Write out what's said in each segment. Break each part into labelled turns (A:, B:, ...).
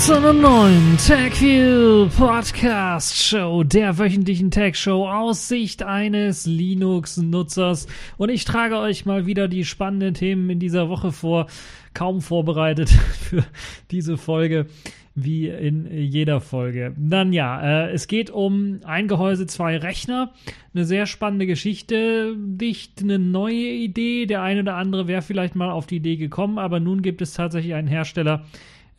A: zu einer neuen TechView Podcast Show, der wöchentlichen Tech Show aus Sicht eines Linux-Nutzers. Und ich trage euch mal wieder die spannenden Themen in dieser Woche vor, kaum vorbereitet für diese Folge wie in jeder Folge. Dann ja, äh, es geht um ein Gehäuse, zwei Rechner. Eine sehr spannende Geschichte, nicht eine neue Idee. Der eine oder andere wäre vielleicht mal auf die Idee gekommen, aber nun gibt es tatsächlich einen Hersteller,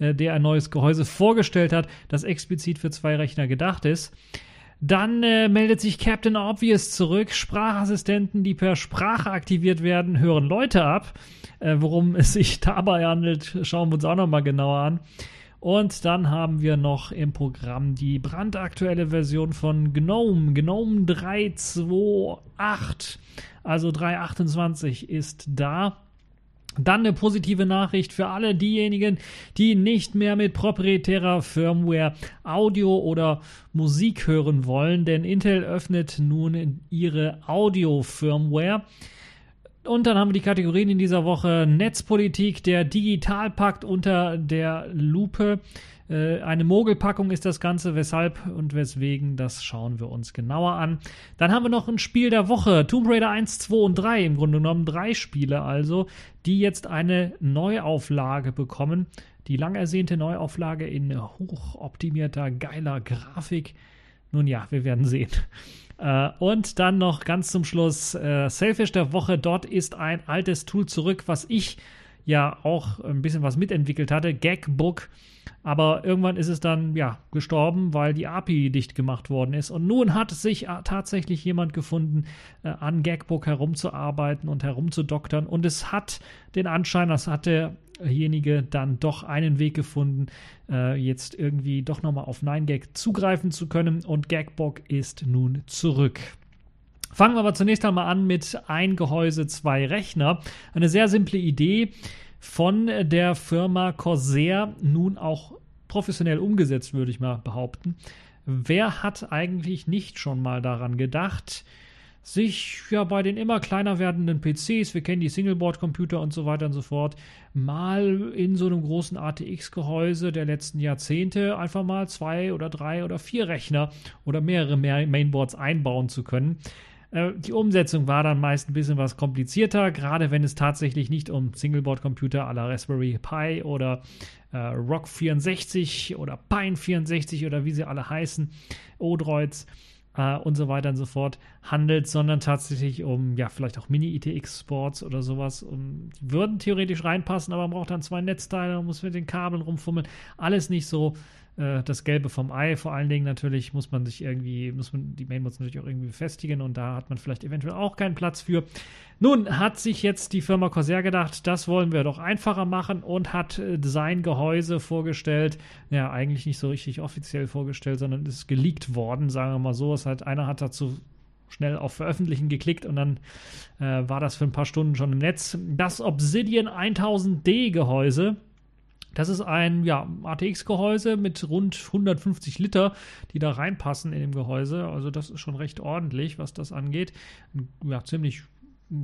A: äh, der ein neues Gehäuse vorgestellt hat, das explizit für zwei Rechner gedacht ist. Dann äh, meldet sich Captain Obvious zurück. Sprachassistenten, die per Sprache aktiviert werden, hören Leute ab. Äh, worum es sich dabei handelt, schauen wir uns auch nochmal genauer an. Und dann haben wir noch im Programm die brandaktuelle Version von GNOME. GNOME 3.2.8, also 3.28 ist da. Dann eine positive Nachricht für alle diejenigen, die nicht mehr mit proprietärer Firmware Audio oder Musik hören wollen, denn Intel öffnet nun ihre Audio-Firmware. Und dann haben wir die Kategorien in dieser Woche Netzpolitik, der Digitalpakt unter der Lupe. Äh, eine Mogelpackung ist das Ganze, weshalb und weswegen, das schauen wir uns genauer an. Dann haben wir noch ein Spiel der Woche, Tomb Raider 1, 2 und 3, im Grunde genommen drei Spiele also, die jetzt eine Neuauflage bekommen. Die lang ersehnte Neuauflage in hochoptimierter, geiler Grafik. Nun ja, wir werden sehen. Äh, und dann noch ganz zum Schluss äh, Selfish der Woche. Dort ist ein altes Tool zurück, was ich ja auch ein bisschen was mitentwickelt hatte. Gagbook. Aber irgendwann ist es dann ja gestorben, weil die API dicht gemacht worden ist. Und nun hat sich äh, tatsächlich jemand gefunden, äh, an Gagbook herumzuarbeiten und herumzudoktern. Und es hat den Anschein, das hat derjenige dann doch einen Weg gefunden, äh, jetzt irgendwie doch nochmal auf 9gag zugreifen zu können. Und Gagbook ist nun zurück. Fangen wir aber zunächst einmal an mit ein Gehäuse, zwei Rechner. Eine sehr simple Idee von der Firma Corsair nun auch professionell umgesetzt, würde ich mal behaupten. Wer hat eigentlich nicht schon mal daran gedacht, sich ja bei den immer kleiner werdenden PCs, wir kennen die Singleboard-Computer und so weiter und so fort, mal in so einem großen ATX-Gehäuse der letzten Jahrzehnte einfach mal zwei oder drei oder vier Rechner oder mehrere Mainboards einbauen zu können. Äh, die Umsetzung war dann meist ein bisschen was komplizierter, gerade wenn es tatsächlich nicht um Singleboard-Computer à la Raspberry Pi oder äh, Rock 64 oder Pine 64 oder wie sie alle heißen, Odroids äh, und so weiter und so fort handelt, sondern tatsächlich um, ja, vielleicht auch Mini-ITX-Sports oder sowas. Um, die würden theoretisch reinpassen, aber man braucht dann zwei Netzteile, man muss mit den Kabeln rumfummeln. Alles nicht so äh, das Gelbe vom Ei. Vor allen Dingen natürlich muss man sich irgendwie, muss man die Mainboards natürlich auch irgendwie befestigen und da hat man vielleicht eventuell auch keinen Platz für. Nun hat sich jetzt die Firma Corsair gedacht, das wollen wir doch einfacher machen und hat äh, sein Gehäuse vorgestellt. Ja, eigentlich nicht so richtig offiziell vorgestellt, sondern ist geleakt worden, sagen wir mal so. Es hat, einer hat dazu schnell auf Veröffentlichen geklickt und dann äh, war das für ein paar Stunden schon im Netz. Das Obsidian 1000D Gehäuse das ist ein ja, ATX-Gehäuse mit rund 150 Liter, die da reinpassen in dem Gehäuse. Also das ist schon recht ordentlich, was das angeht. Ja, ziemlich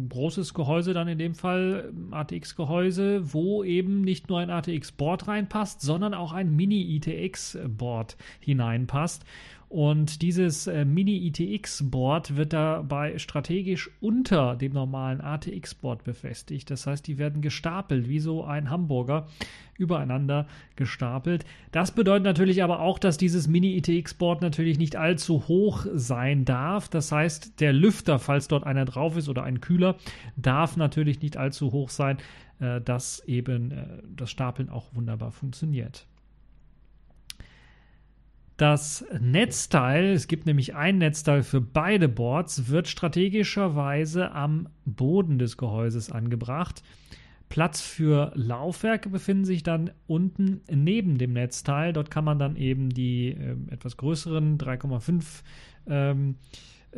A: großes Gehäuse dann in dem Fall, ATX-Gehäuse, wo eben nicht nur ein ATX-Board reinpasst, sondern auch ein Mini-ITX-Board hineinpasst. Und dieses äh, Mini-ITX-Board wird dabei strategisch unter dem normalen ATX-Board befestigt. Das heißt, die werden gestapelt, wie so ein Hamburger, übereinander gestapelt. Das bedeutet natürlich aber auch, dass dieses Mini-ITX-Board natürlich nicht allzu hoch sein darf. Das heißt, der Lüfter, falls dort einer drauf ist oder ein Kühler, darf natürlich nicht allzu hoch sein, äh, dass eben äh, das Stapeln auch wunderbar funktioniert. Das Netzteil, es gibt nämlich ein Netzteil für beide Boards, wird strategischerweise am Boden des Gehäuses angebracht. Platz für Laufwerke befinden sich dann unten neben dem Netzteil. Dort kann man dann eben die äh, etwas größeren 3,5 ähm,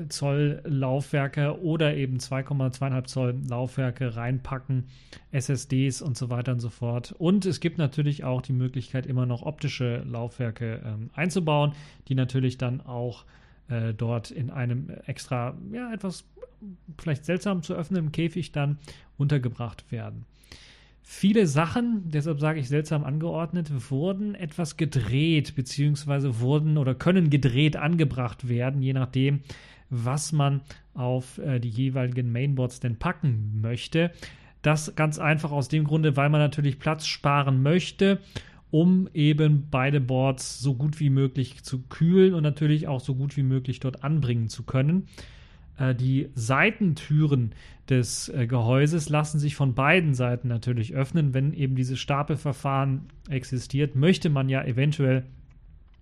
A: Zoll Laufwerke oder eben 2,25 Zoll Laufwerke reinpacken, SSDs und so weiter und so fort. Und es gibt natürlich auch die Möglichkeit, immer noch optische Laufwerke ähm, einzubauen, die natürlich dann auch äh, dort in einem extra, ja, etwas vielleicht seltsam zu öffnenden Käfig dann untergebracht werden. Viele Sachen, deshalb sage ich seltsam angeordnet, wurden etwas gedreht, beziehungsweise wurden oder können gedreht angebracht werden, je nachdem, was man auf äh, die jeweiligen Mainboards denn packen möchte. Das ganz einfach aus dem Grunde, weil man natürlich Platz sparen möchte, um eben beide Boards so gut wie möglich zu kühlen und natürlich auch so gut wie möglich dort anbringen zu können. Äh, die Seitentüren des äh, Gehäuses lassen sich von beiden Seiten natürlich öffnen. Wenn eben dieses Stapelverfahren existiert, möchte man ja eventuell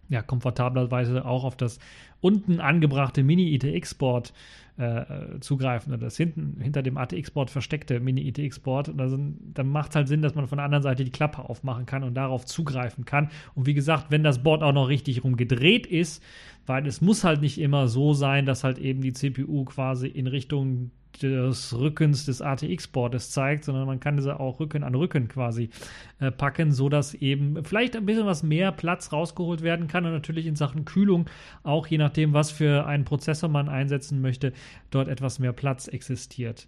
A: ja, komfortablerweise auch auf das unten angebrachte Mini-ITX-Board äh, zugreifen oder das hinten hinter dem ATX-Board versteckte Mini-ITX-Board. Also, dann macht es halt Sinn, dass man von der anderen Seite die Klappe aufmachen kann und darauf zugreifen kann. Und wie gesagt, wenn das Board auch noch richtig rumgedreht ist, weil es muss halt nicht immer so sein, dass halt eben die CPU quasi in Richtung des Rückens des ATX-Boards zeigt, sondern man kann diese auch Rücken an Rücken quasi äh, packen, sodass eben vielleicht ein bisschen was mehr Platz rausgeholt werden kann und natürlich in Sachen Kühlung auch je nachdem, was für einen Prozessor man einsetzen möchte, dort etwas mehr Platz existiert.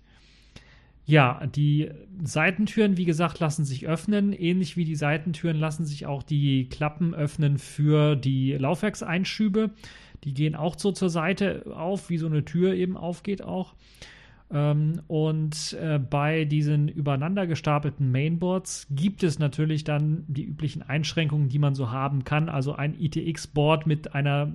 A: Ja, die Seitentüren, wie gesagt, lassen sich öffnen. Ähnlich wie die Seitentüren lassen sich auch die Klappen öffnen für die Laufwerkseinschübe. Die gehen auch so zur Seite auf, wie so eine Tür eben aufgeht auch. Ähm, und äh, bei diesen übereinander gestapelten Mainboards gibt es natürlich dann die üblichen Einschränkungen, die man so haben kann. Also ein ITX-Board mit einer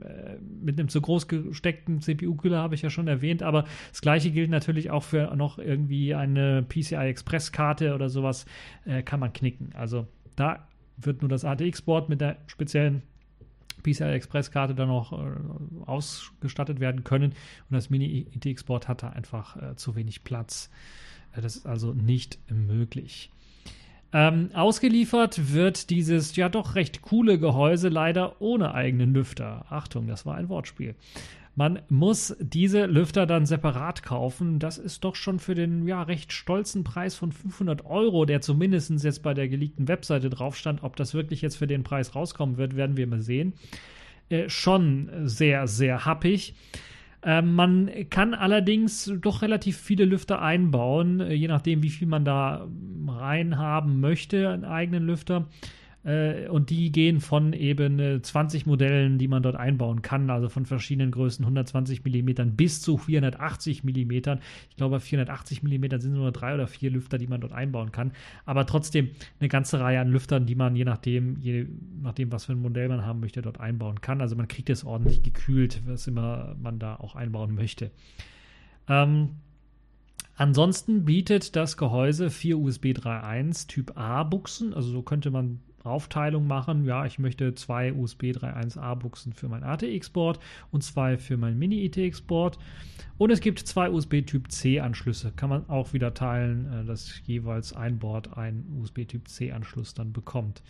A: äh, mit einem zu groß gesteckten CPU-Kühler habe ich ja schon erwähnt, aber das gleiche gilt natürlich auch für noch irgendwie eine PCI Express-Karte oder sowas, äh, kann man knicken. Also da wird nur das ATX-Board mit der speziellen PCI Express Karte dann noch äh, ausgestattet werden können. Und das Mini ITX Board hatte einfach äh, zu wenig Platz. Äh, das ist also nicht möglich. Ähm, ausgeliefert wird dieses ja doch recht coole Gehäuse leider ohne eigenen Lüfter. Achtung, das war ein Wortspiel. Man muss diese Lüfter dann separat kaufen. Das ist doch schon für den ja recht stolzen Preis von 500 Euro, der zumindest jetzt bei der geleakten Webseite drauf stand. Ob das wirklich jetzt für den Preis rauskommen wird, werden wir mal sehen. Äh, schon sehr, sehr happig. Äh, man kann allerdings doch relativ viele Lüfter einbauen, äh, je nachdem, wie viel man da rein haben möchte, einen eigenen Lüfter. Äh, und die gehen von eben 20 äh, Modellen, die man dort einbauen kann, also von verschiedenen Größen, 120 mm bis zu 480 mm. Ich glaube, 480 mm sind nur drei oder vier Lüfter, die man dort einbauen kann. Aber trotzdem eine ganze Reihe an Lüftern, die man je nachdem, je nachdem, was für ein Modell man haben möchte, dort einbauen kann. Also man kriegt es ordentlich gekühlt, was immer man da auch einbauen möchte. Ähm, Ansonsten bietet das Gehäuse vier USB 3.1 Typ A Buchsen, also so könnte man Aufteilung machen. Ja, ich möchte zwei USB 3.1a Buchsen für mein ATX-Board und zwei für mein Mini-ITX-Board. Und es gibt zwei USB Typ C-Anschlüsse. Kann man auch wieder teilen, äh, dass jeweils ein Board einen USB Typ C-Anschluss dann bekommt.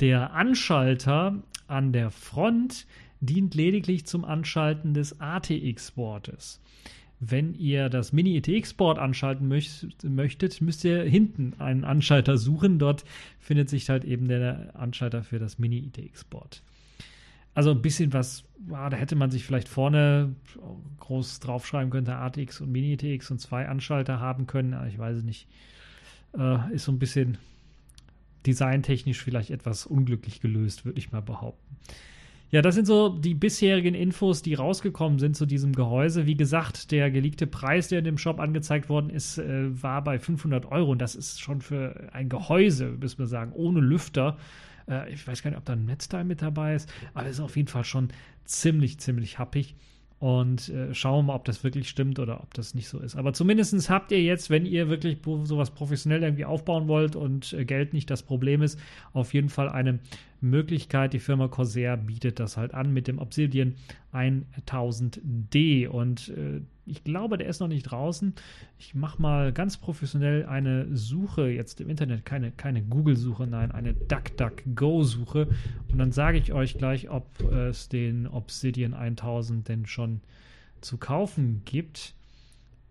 A: Der Anschalter an der Front dient lediglich zum Anschalten des ATX-Boardes. Wenn ihr das Mini-ETX-Board anschalten möchtet, müsst ihr hinten einen Anschalter suchen. Dort findet sich halt eben der Anschalter für das Mini-ETX-Board. Also ein bisschen was, ah, da hätte man sich vielleicht vorne groß draufschreiben können, ATX und Mini-ETX und zwei Anschalter haben können. Ich weiß es nicht. Äh, ist so ein bisschen designtechnisch vielleicht etwas unglücklich gelöst, würde ich mal behaupten. Ja, das sind so die bisherigen Infos, die rausgekommen sind zu diesem Gehäuse. Wie gesagt, der geleakte Preis, der in dem Shop angezeigt worden ist, äh, war bei 500 Euro. Und das ist schon für ein Gehäuse, müssen wir sagen, ohne Lüfter. Äh, ich weiß gar nicht, ob da ein Netzteil mit dabei ist, aber es ist auf jeden Fall schon ziemlich, ziemlich happig und äh, schauen mal, ob das wirklich stimmt oder ob das nicht so ist. Aber zumindest habt ihr jetzt, wenn ihr wirklich sowas professionell irgendwie aufbauen wollt und äh, Geld nicht das Problem ist, auf jeden Fall eine Möglichkeit. Die Firma Corsair bietet das halt an mit dem Obsidian 1000D und äh, ich glaube, der ist noch nicht draußen. Ich mache mal ganz professionell eine Suche jetzt im Internet, keine, keine Google-Suche, nein, eine DuckDuckGo-Suche. Und dann sage ich euch gleich, ob es den Obsidian 1000 denn schon zu kaufen gibt.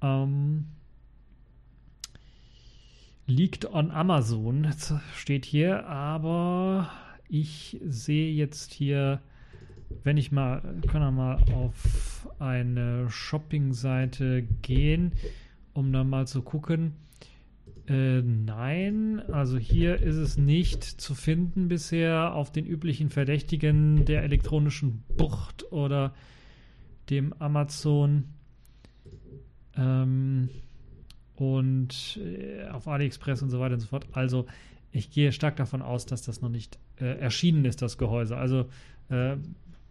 A: Ähm, liegt on Amazon, steht hier, aber ich sehe jetzt hier wenn ich mal, kann er mal auf eine Shopping-Seite gehen, um dann mal zu gucken. Äh, nein, also hier ist es nicht zu finden bisher auf den üblichen Verdächtigen der elektronischen Bucht oder dem Amazon. Ähm, und äh, auf AliExpress und so weiter und so fort. Also ich gehe stark davon aus, dass das noch nicht äh, erschienen ist, das Gehäuse. Also äh,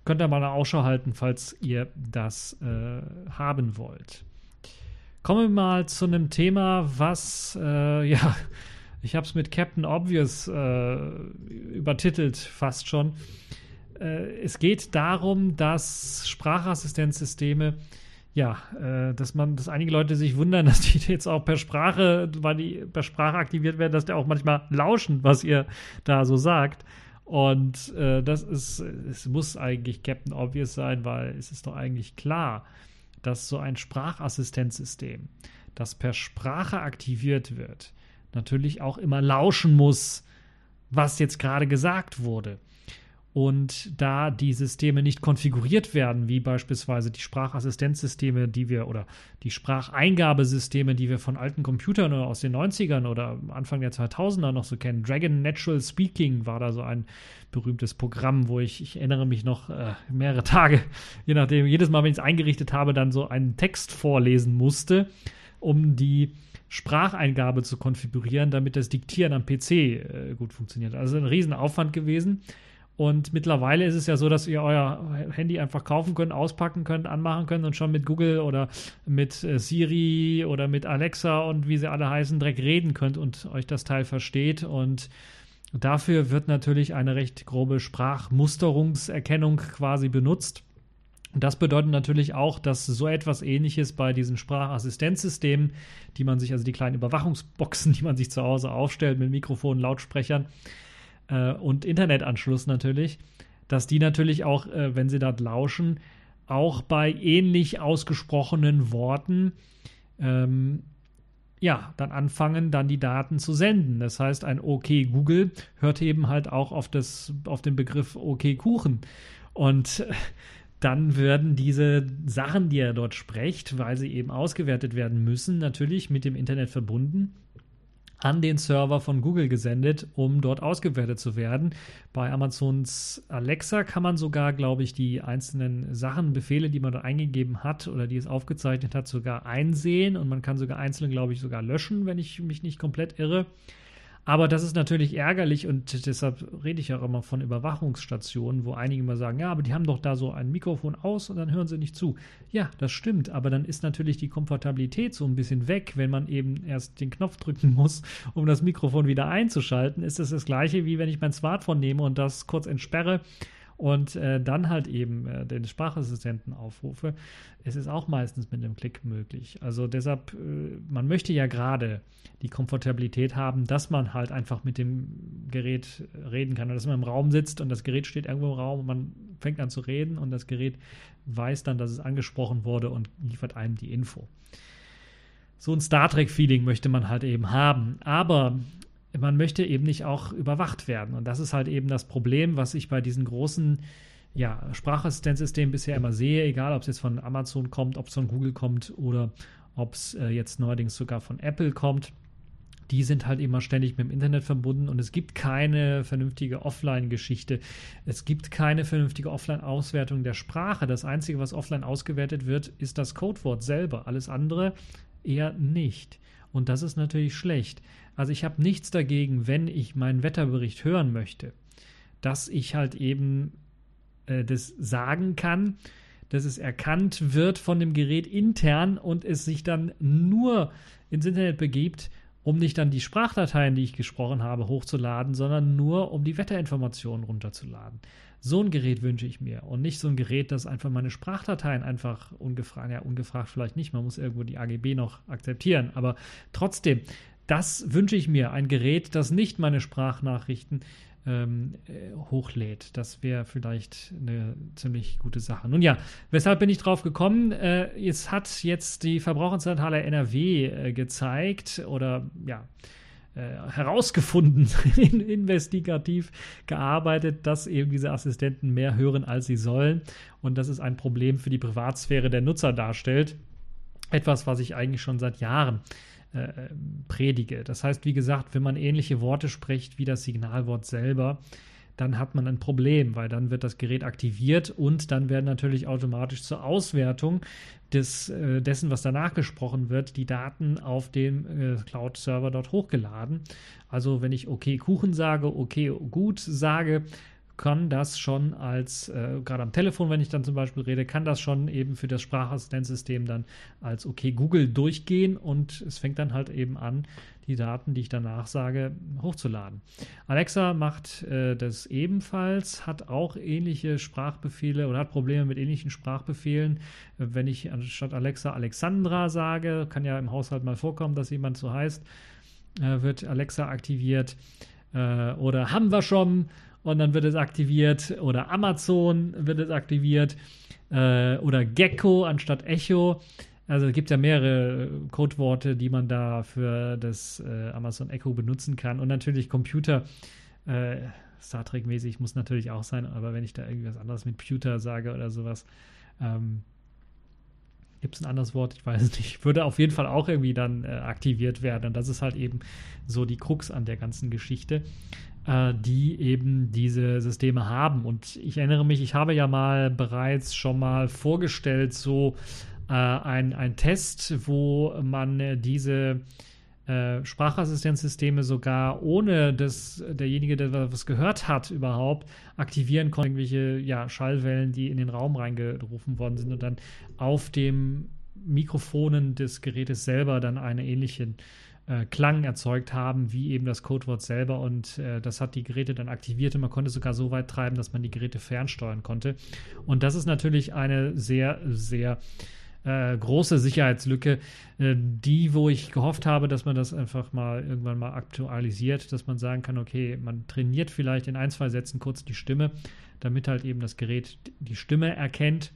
A: könnt ihr mal eine Ausschau halten, falls ihr das äh, haben wollt. Kommen wir mal zu einem Thema, was, äh, ja, ich habe es mit Captain Obvious äh, übertitelt, fast schon. es geht darum, dass Sprachassistenzsysteme ja, äh, dass man, dass einige Leute sich wundern, dass die jetzt auch per Sprache, weil die per Sprache aktiviert werden, dass die auch manchmal lauschen, was ihr da so sagt. Und äh, das ist, es muss eigentlich Captain Obvious sein, weil es ist doch eigentlich klar, dass so ein Sprachassistenzsystem, das per Sprache aktiviert wird, natürlich auch immer lauschen muss, was jetzt gerade gesagt wurde. Und da die Systeme nicht konfiguriert werden, wie beispielsweise die Sprachassistenzsysteme, die wir oder die Spracheingabesysteme, die wir von alten Computern oder aus den 90ern oder Anfang der 2000er noch so kennen. Dragon Natural Speaking war da so ein berühmtes Programm, wo ich, ich erinnere mich noch äh, mehrere Tage, je nachdem, jedes Mal, wenn ich es eingerichtet habe, dann so einen Text vorlesen musste, um die Spracheingabe zu konfigurieren, damit das Diktieren am PC äh, gut funktioniert. Also ein Riesenaufwand gewesen. Und mittlerweile ist es ja so, dass ihr euer Handy einfach kaufen könnt, auspacken könnt, anmachen könnt und schon mit Google oder mit äh, Siri oder mit Alexa und wie sie alle heißen, direkt reden könnt und euch das Teil versteht. Und dafür wird natürlich eine recht grobe Sprachmusterungserkennung quasi benutzt. Und das bedeutet natürlich auch, dass so etwas ähnliches bei diesen Sprachassistenzsystemen, die man sich, also die kleinen Überwachungsboxen, die man sich zu Hause aufstellt mit Mikrofonen, Lautsprechern, äh, und Internetanschluss natürlich, dass die natürlich auch, äh, wenn sie dort lauschen, auch bei ähnlich ausgesprochenen Worten ähm, ja, dann anfangen, dann die Daten zu senden. Das heißt, ein OK Google hört eben halt auch auf, das, auf den Begriff OK Kuchen. Und dann werden diese Sachen, die er dort spricht, weil sie eben ausgewertet werden müssen, natürlich mit dem Internet verbunden an den Server von Google gesendet, um dort ausgewertet zu werden. Bei Amazons Alexa kann man sogar, glaube ich, die einzelnen Sachen, Befehle, die man da eingegeben hat oder die es aufgezeichnet hat, sogar einsehen und man kann sogar einzelne, glaube ich, sogar löschen, wenn ich mich nicht komplett irre. Aber das ist natürlich ärgerlich und deshalb rede ich auch immer von Überwachungsstationen, wo einige immer sagen, ja, aber die haben doch da so ein Mikrofon aus und dann hören sie nicht zu. Ja, das stimmt, aber dann ist natürlich die Komfortabilität so ein bisschen weg, wenn man eben erst den Knopf drücken muss, um das Mikrofon wieder einzuschalten. Ist das das gleiche, wie wenn ich mein Smartphone nehme und das kurz entsperre und äh, dann halt eben äh, den Sprachassistenten aufrufe, es ist auch meistens mit einem Klick möglich. Also deshalb, äh, man möchte ja gerade die Komfortabilität haben, dass man halt einfach mit dem Gerät reden kann oder dass man im Raum sitzt und das Gerät steht irgendwo im Raum und man fängt an zu reden und das Gerät weiß dann, dass es angesprochen wurde und liefert einem die Info. So ein Star Trek-Feeling möchte man halt eben haben. Aber man möchte eben nicht auch überwacht werden. Und das ist halt eben das Problem, was ich bei diesen großen ja, Sprachassistenzsystemen bisher immer sehe, egal ob es jetzt von Amazon kommt, ob es von Google kommt oder ob es äh, jetzt neuerdings sogar von Apple kommt. Die sind halt immer ständig mit dem Internet verbunden und es gibt keine vernünftige Offline-Geschichte. Es gibt keine vernünftige Offline-Auswertung der Sprache. Das Einzige, was offline ausgewertet wird, ist das Codewort selber. Alles andere eher nicht. Und das ist natürlich schlecht. Also ich habe nichts dagegen, wenn ich meinen Wetterbericht hören möchte, dass ich halt eben äh, das sagen kann, dass es erkannt wird von dem Gerät intern und es sich dann nur ins Internet begibt, um nicht dann die Sprachdateien, die ich gesprochen habe, hochzuladen, sondern nur um die Wetterinformationen runterzuladen. So ein Gerät wünsche ich mir und nicht so ein Gerät, das einfach meine Sprachdateien einfach ungefragt, ja, ungefragt vielleicht nicht, man muss irgendwo die AGB noch akzeptieren, aber trotzdem, das wünsche ich mir, ein Gerät, das nicht meine Sprachnachrichten ähm, äh, hochlädt. Das wäre vielleicht eine ziemlich gute Sache. Nun ja, weshalb bin ich drauf gekommen? Äh, es hat jetzt die Verbraucherzentrale NRW äh, gezeigt oder ja, äh, herausgefunden, investigativ gearbeitet, dass eben diese Assistenten mehr hören, als sie sollen und dass es ein Problem für die Privatsphäre der Nutzer darstellt. Etwas, was ich eigentlich schon seit Jahren äh, predige. Das heißt, wie gesagt, wenn man ähnliche Worte spricht wie das Signalwort selber, dann hat man ein Problem, weil dann wird das Gerät aktiviert und dann werden natürlich automatisch zur Auswertung des, äh, dessen, was danach gesprochen wird, die Daten auf dem äh, Cloud-Server dort hochgeladen. Also wenn ich okay Kuchen sage, okay gut sage, kann das schon als, äh, gerade am Telefon, wenn ich dann zum Beispiel rede, kann das schon eben für das Sprachassistenzsystem dann als okay Google durchgehen und es fängt dann halt eben an, die Daten, die ich danach sage, hochzuladen. Alexa macht äh, das ebenfalls, hat auch ähnliche Sprachbefehle oder hat Probleme mit ähnlichen Sprachbefehlen. Wenn ich anstatt Alexa Alexandra sage, kann ja im Haushalt mal vorkommen, dass jemand so heißt, äh, wird Alexa aktiviert. Äh, oder haben wir schon und dann wird es aktiviert. Oder Amazon wird es aktiviert. Äh, oder Gecko anstatt Echo. Also es gibt ja mehrere Codeworte, die man da für das äh, Amazon Echo benutzen kann. Und natürlich Computer, äh, Star Trek-mäßig muss natürlich auch sein, aber wenn ich da irgendwas anderes mit Computer sage oder sowas, ähm, gibt es ein anderes Wort, ich weiß nicht, würde auf jeden Fall auch irgendwie dann äh, aktiviert werden. Und das ist halt eben so die Krux an der ganzen Geschichte, äh, die eben diese Systeme haben. Und ich erinnere mich, ich habe ja mal bereits schon mal vorgestellt, so äh, ein, ein Test, wo man diese äh, Sprachassistenzsysteme sogar ohne dass derjenige, der was gehört hat, überhaupt aktivieren konnte, irgendwelche ja, Schallwellen, die in den Raum reingerufen worden sind und dann auf dem Mikrofonen des Gerätes selber dann einen ähnlichen äh, Klang erzeugt haben, wie eben das Codewort selber. Und äh, das hat die Geräte dann aktiviert und man konnte sogar so weit treiben, dass man die Geräte fernsteuern konnte. Und das ist natürlich eine sehr, sehr äh, große Sicherheitslücke, äh, die, wo ich gehofft habe, dass man das einfach mal irgendwann mal aktualisiert, dass man sagen kann, okay, man trainiert vielleicht in ein, zwei Sätzen kurz die Stimme, damit halt eben das Gerät die Stimme erkennt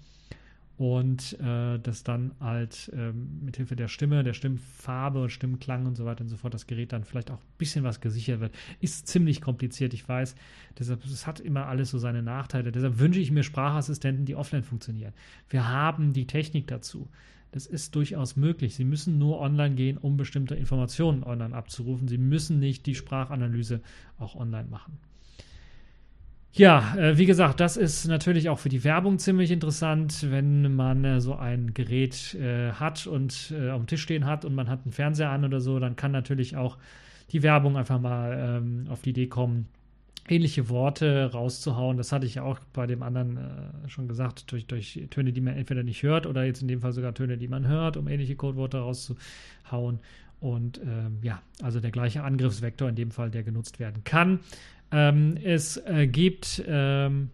A: und äh, dass dann halt ähm, mithilfe der Stimme, der Stimmfarbe und Stimmklang und so weiter und so fort das Gerät dann vielleicht auch ein bisschen was gesichert wird. Ist ziemlich kompliziert, ich weiß. Deshalb, es hat immer alles so seine Nachteile. Deshalb wünsche ich mir Sprachassistenten, die offline funktionieren. Wir haben die Technik dazu. Das ist durchaus möglich. Sie müssen nur online gehen, um bestimmte Informationen online abzurufen. Sie müssen nicht die Sprachanalyse auch online machen. Ja, äh, wie gesagt, das ist natürlich auch für die Werbung ziemlich interessant, wenn man äh, so ein Gerät äh, hat und auf dem Tisch stehen hat und man hat einen Fernseher an oder so, dann kann natürlich auch die Werbung einfach mal ähm, auf die Idee kommen, ähnliche Worte rauszuhauen. Das hatte ich ja auch bei dem anderen schon gesagt, durch, durch Töne, die man entweder nicht hört oder jetzt in dem Fall sogar Töne, die man hört, um ähnliche Codeworte rauszuhauen. Und ähm, ja, also der gleiche Angriffsvektor in dem Fall, der genutzt werden kann. Ähm, es äh, gibt ähm,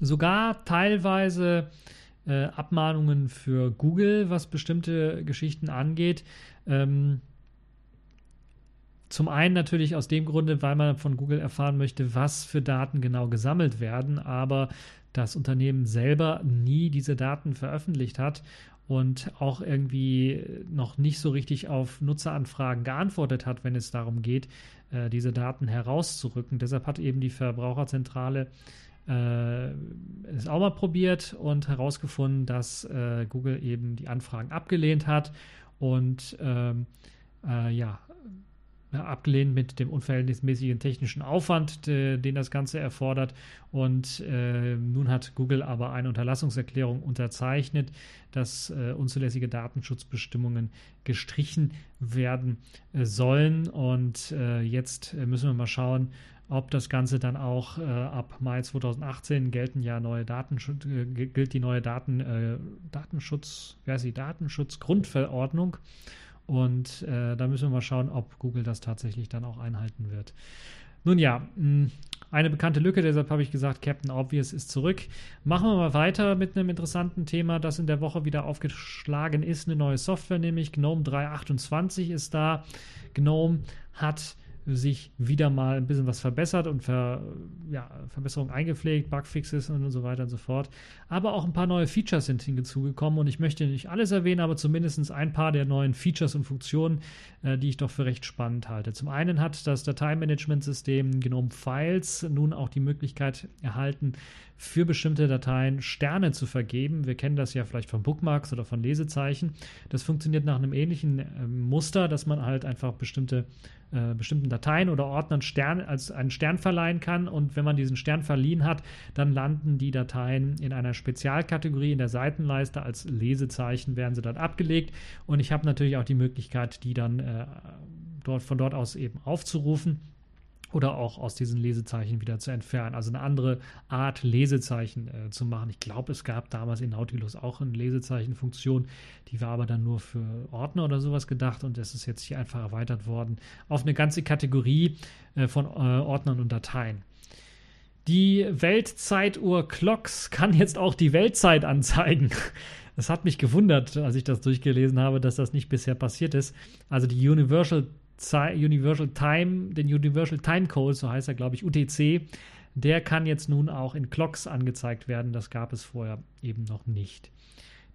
A: sogar teilweise äh, Abmahnungen für Google, was bestimmte Geschichten angeht. Ähm, zum einen natürlich aus dem Grunde, weil man von Google erfahren möchte, was für Daten genau gesammelt werden, aber das Unternehmen selber nie diese Daten veröffentlicht hat und auch irgendwie noch nicht so richtig auf Nutzeranfragen geantwortet hat, wenn es darum geht, äh, diese Daten herauszurücken. Deshalb hat eben die Verbraucherzentrale äh, es auch mal probiert und herausgefunden, dass äh, Google eben die Anfragen abgelehnt hat und ähm, äh, ja, abgelehnt mit dem unverhältnismäßigen technischen Aufwand, de, den das Ganze erfordert. Und äh, nun hat Google aber eine Unterlassungserklärung unterzeichnet, dass äh, unzulässige Datenschutzbestimmungen gestrichen werden äh, sollen. Und äh, jetzt müssen wir mal schauen, ob das Ganze dann auch äh, ab Mai 2018 gelten ja neue Datenschutz, äh, gilt die neue Daten, Datenschutz, wer ist die Datenschutzgrundverordnung. Und äh, da müssen wir mal schauen, ob Google das tatsächlich dann auch einhalten wird. Nun ja, hm, eine bekannte Lücke, deshalb habe ich gesagt, Captain Obvious ist zurück. Machen wir mal weiter mit einem interessanten Thema, das in der Woche wieder aufgeschlagen ist. Eine neue Software, nämlich GNOME 328 ist da. GNOME hat sich wieder mal ein bisschen was verbessert und Ver, ja, Verbesserungen eingepflegt, Bugfixes und so weiter und so fort. Aber auch ein paar neue Features sind hinzugekommen und ich möchte nicht alles erwähnen, aber zumindest ein paar der neuen Features und Funktionen, äh, die ich doch für recht spannend halte. Zum einen hat das Dateimanagementsystem Gnome Files nun auch die Möglichkeit erhalten, für bestimmte Dateien Sterne zu vergeben. Wir kennen das ja vielleicht von Bookmarks oder von Lesezeichen. Das funktioniert nach einem ähnlichen äh, Muster, dass man halt einfach bestimmte äh, bestimmten Dateien oder Ordnern Stern, als einen Stern verleihen kann. Und wenn man diesen Stern verliehen hat, dann landen die Dateien in einer Spezialkategorie in der Seitenleiste. Als Lesezeichen werden sie dort abgelegt. Und ich habe natürlich auch die Möglichkeit, die dann äh, dort, von dort aus eben aufzurufen oder auch aus diesen Lesezeichen wieder zu entfernen. Also eine andere Art Lesezeichen äh, zu machen. Ich glaube, es gab damals in Nautilus auch eine Lesezeichenfunktion, die war aber dann nur für Ordner oder sowas gedacht und das ist jetzt hier einfach erweitert worden auf eine ganze Kategorie äh, von äh, Ordnern und Dateien. Die Weltzeituhr Clocks kann jetzt auch die Weltzeit anzeigen. Das hat mich gewundert, als ich das durchgelesen habe, dass das nicht bisher passiert ist. Also die Universal Universal Time, den Universal Time Code, so heißt er, glaube ich, UTC, der kann jetzt nun auch in Clocks angezeigt werden. Das gab es vorher eben noch nicht.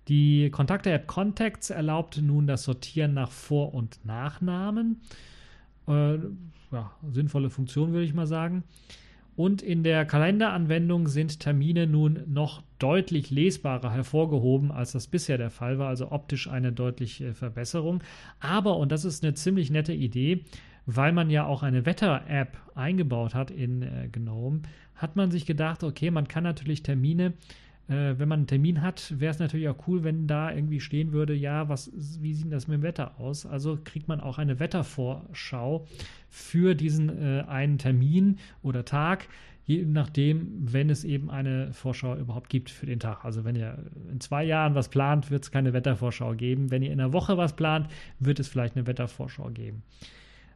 A: Die Kontakte-App Contacts erlaubt nun das Sortieren nach Vor- und Nachnamen. Äh, ja, sinnvolle Funktion, würde ich mal sagen. Und in der Kalenderanwendung sind Termine nun noch deutlich lesbarer hervorgehoben, als das bisher der Fall war, also optisch eine deutliche Verbesserung. Aber, und das ist eine ziemlich nette Idee, weil man ja auch eine Wetter-App eingebaut hat in äh, GNOME, hat man sich gedacht, okay, man kann natürlich Termine äh, wenn man einen Termin hat, wäre es natürlich auch cool, wenn da irgendwie stehen würde, ja, was, wie sieht das mit dem Wetter aus? Also kriegt man auch eine Wettervorschau für diesen äh, einen Termin oder Tag, je nachdem, wenn es eben eine Vorschau überhaupt gibt für den Tag. Also wenn ihr in zwei Jahren was plant, wird es keine Wettervorschau geben. Wenn ihr in einer Woche was plant, wird es vielleicht eine Wettervorschau geben.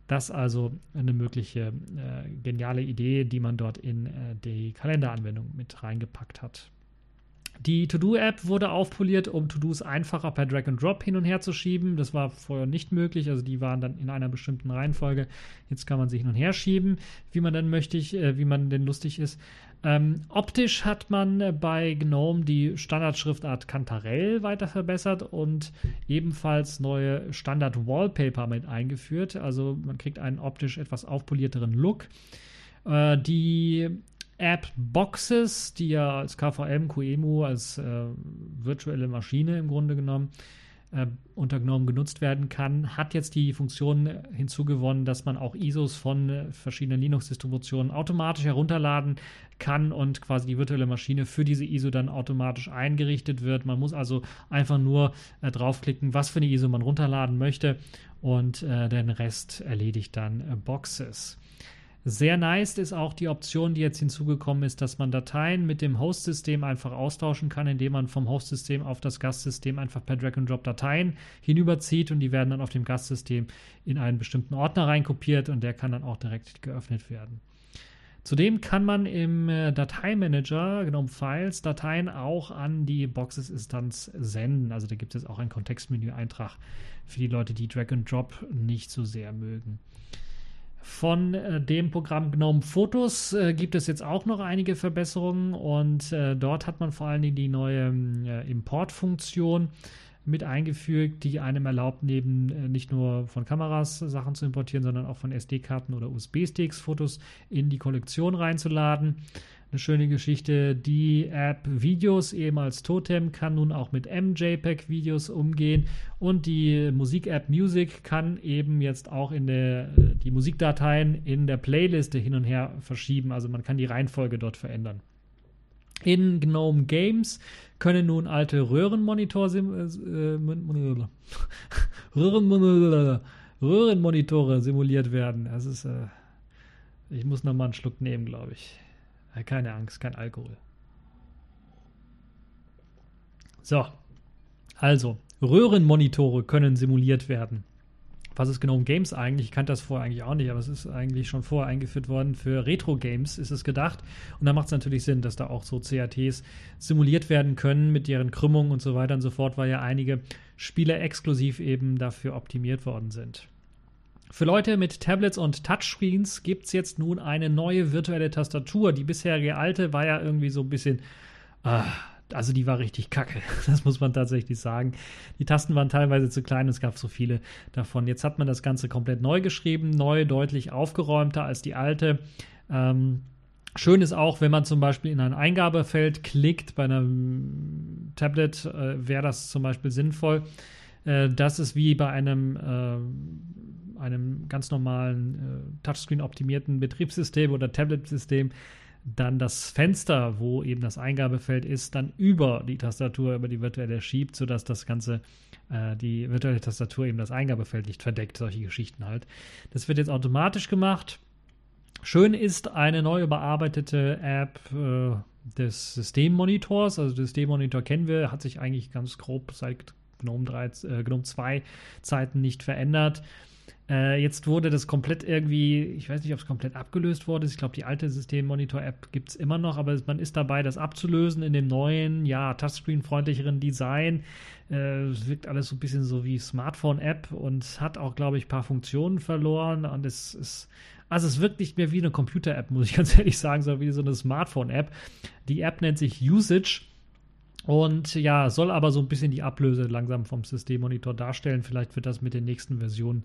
A: Das also eine mögliche äh, geniale Idee, die man dort in äh, die Kalenderanwendung mit reingepackt hat. Die To-Do-App wurde aufpoliert, um To-Dos einfacher per Drag and Drop hin und her zu schieben. Das war vorher nicht möglich, also die waren dann in einer bestimmten Reihenfolge. Jetzt kann man sie hin und her schieben, wie man dann möchte, äh, wie man denn lustig ist. Ähm, optisch hat man bei GNOME die Standardschriftart Cantarell weiter verbessert und ebenfalls neue Standard-Wallpaper mit eingeführt. Also man kriegt einen optisch etwas aufpolierteren Look. Äh, die App-Boxes, die ja als KVM, QEMU, als äh, virtuelle Maschine im Grunde genommen äh, unter GNOME genutzt werden kann, hat jetzt die Funktion hinzugewonnen, dass man auch ISOs von verschiedenen Linux-Distributionen automatisch herunterladen kann und quasi die virtuelle Maschine für diese ISO dann automatisch eingerichtet wird. Man muss also einfach nur äh, draufklicken, was für eine ISO man runterladen möchte und äh, den Rest erledigt dann äh, Boxes. Sehr nice ist auch die Option, die jetzt hinzugekommen ist, dass man Dateien mit dem Host-System einfach austauschen kann, indem man vom Host-System auf das Gastsystem einfach per Drag-and-Drop Dateien hinüberzieht und die werden dann auf dem Gastsystem in einen bestimmten Ordner reinkopiert und der kann dann auch direkt geöffnet werden. Zudem kann man im äh, Dateimanager, genau Files, Dateien auch an die Boxes-Instanz senden. Also da gibt es auch einen Kontextmenü-Eintrag für die Leute, die Drag and Drop nicht so sehr mögen. Von äh, dem Programm GNOME Fotos äh, gibt es jetzt auch noch einige Verbesserungen und äh, dort hat man vor allen Dingen die neue äh, Importfunktion mit eingefügt, die einem erlaubt, neben äh, nicht nur von Kameras Sachen zu importieren, sondern auch von SD-Karten oder USB-Sticks Fotos in die Kollektion reinzuladen eine schöne Geschichte. Die App Videos, eben als Totem, kann nun auch mit MJPEG-Videos umgehen und die Musik-App Music kann eben jetzt auch in der, die Musikdateien in der Playliste hin und her verschieben. Also man kann die Reihenfolge dort verändern. In GNOME Games können nun alte Röhrenmonitor Röhrenmonitor Röhrenmonitore simuliert werden. Das ist, äh, ich muss noch mal einen Schluck nehmen, glaube ich. Keine Angst, kein Alkohol. So, also, Röhrenmonitore können simuliert werden. Was ist genau Games eigentlich? Ich kannte das vorher eigentlich auch nicht, aber es ist eigentlich schon vorher eingeführt worden. Für Retro-Games ist es gedacht. Und da macht es natürlich Sinn, dass da auch so CATs simuliert werden können mit deren Krümmung und so weiter und so fort, weil ja einige Spiele exklusiv eben dafür optimiert worden sind. Für Leute mit Tablets und Touchscreens gibt es jetzt nun eine neue virtuelle Tastatur. Die bisherige alte war ja irgendwie so ein bisschen. Ah, also die war richtig kacke. Das muss man tatsächlich sagen. Die Tasten waren teilweise zu klein, es gab so viele davon. Jetzt hat man das Ganze komplett neu geschrieben, neu, deutlich aufgeräumter als die alte. Ähm, Schön ist auch, wenn man zum Beispiel in ein Eingabefeld klickt, bei einem Tablet äh, wäre das zum Beispiel sinnvoll. Äh, das ist wie bei einem, äh, einem ganz normalen äh, Touchscreen-optimierten Betriebssystem oder Tablet-System dann das Fenster, wo eben das Eingabefeld ist, dann über die Tastatur, über die virtuelle schiebt, sodass das Ganze, äh, die virtuelle Tastatur eben das Eingabefeld nicht verdeckt, solche Geschichten halt. Das wird jetzt automatisch gemacht. Schön ist eine neu überarbeitete App äh, des Systemmonitors. Also, Systemmonitor kennen wir, hat sich eigentlich ganz grob seit GNOME, 3, äh, GNOME 2 Zeiten nicht verändert. Äh, jetzt wurde das komplett irgendwie, ich weiß nicht, ob es komplett abgelöst wurde. Ich glaube, die alte Systemmonitor-App gibt es immer noch, aber man ist dabei, das abzulösen in dem neuen, ja, Touchscreen-freundlicheren Design. Äh, es wirkt alles so ein bisschen so wie Smartphone-App und hat auch, glaube ich, ein paar Funktionen verloren. Und es ist, also es wirkt nicht mehr wie eine Computer-App, muss ich ganz ehrlich sagen, sondern wie so eine Smartphone-App. Die App nennt sich Usage. Und ja, soll aber so ein bisschen die Ablöse langsam vom Systemmonitor darstellen. Vielleicht wird das mit den nächsten Versionen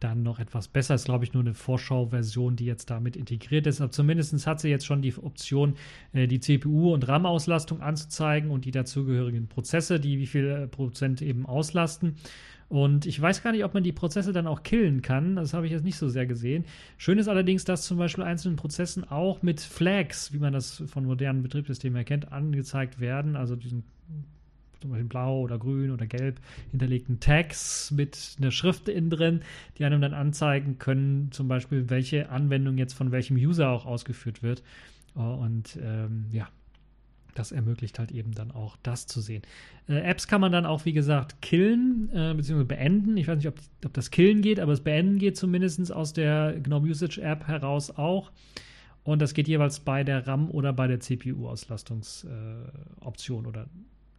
A: dann noch etwas besser. Ist, glaube ich, nur eine Vorschauversion, die jetzt damit integriert ist. Aber zumindest hat sie jetzt schon die Option, äh, die CPU- und RAM-Auslastung anzuzeigen und die dazugehörigen Prozesse, die wie viel äh, Prozent eben auslasten. Und ich weiß gar nicht, ob man die Prozesse dann auch killen kann. Das habe ich jetzt nicht so sehr gesehen. Schön ist allerdings, dass zum Beispiel einzelnen Prozessen auch mit Flags, wie man das von modernen Betriebssystemen erkennt, angezeigt werden. Also diesen zum Beispiel blau oder grün oder gelb hinterlegten Tags mit einer Schrift innen drin, die einem dann anzeigen können, zum Beispiel, welche Anwendung jetzt von welchem User auch ausgeführt wird. Und ähm, ja, das ermöglicht halt eben dann auch das zu sehen. Äh, Apps kann man dann auch, wie gesagt, killen äh, bzw. beenden. Ich weiß nicht, ob, ob, das Killen geht, aber das Beenden geht zumindest aus der GNOME Usage App heraus auch. Und das geht jeweils bei der RAM oder bei der CPU-Auslastungsoption äh, oder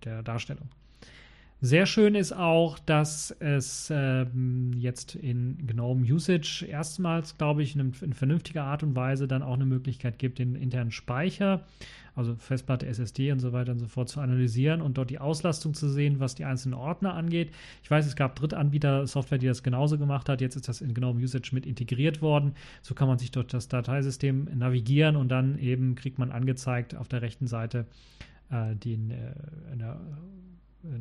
A: der Darstellung. Sehr schön ist auch, dass es ähm, jetzt in GNOME Usage erstmals, glaube ich, in, in, vernünftiger Art und Weise dann auch eine Möglichkeit gibt, den internen Speicher, also Festplatte, SSD und so weiter und so fort, zu analysieren und dort die Auslastung zu sehen, was die einzelnen Ordner angeht. Ich weiß, es gab Drittanbieter-Software, die das genauso gemacht hat. Jetzt ist das in GNOME Usage mit integriert worden. So kann man sich durch das Dateisystem navigieren und dann eben kriegt man angezeigt auf der rechten Seite äh, äh, in, der, in,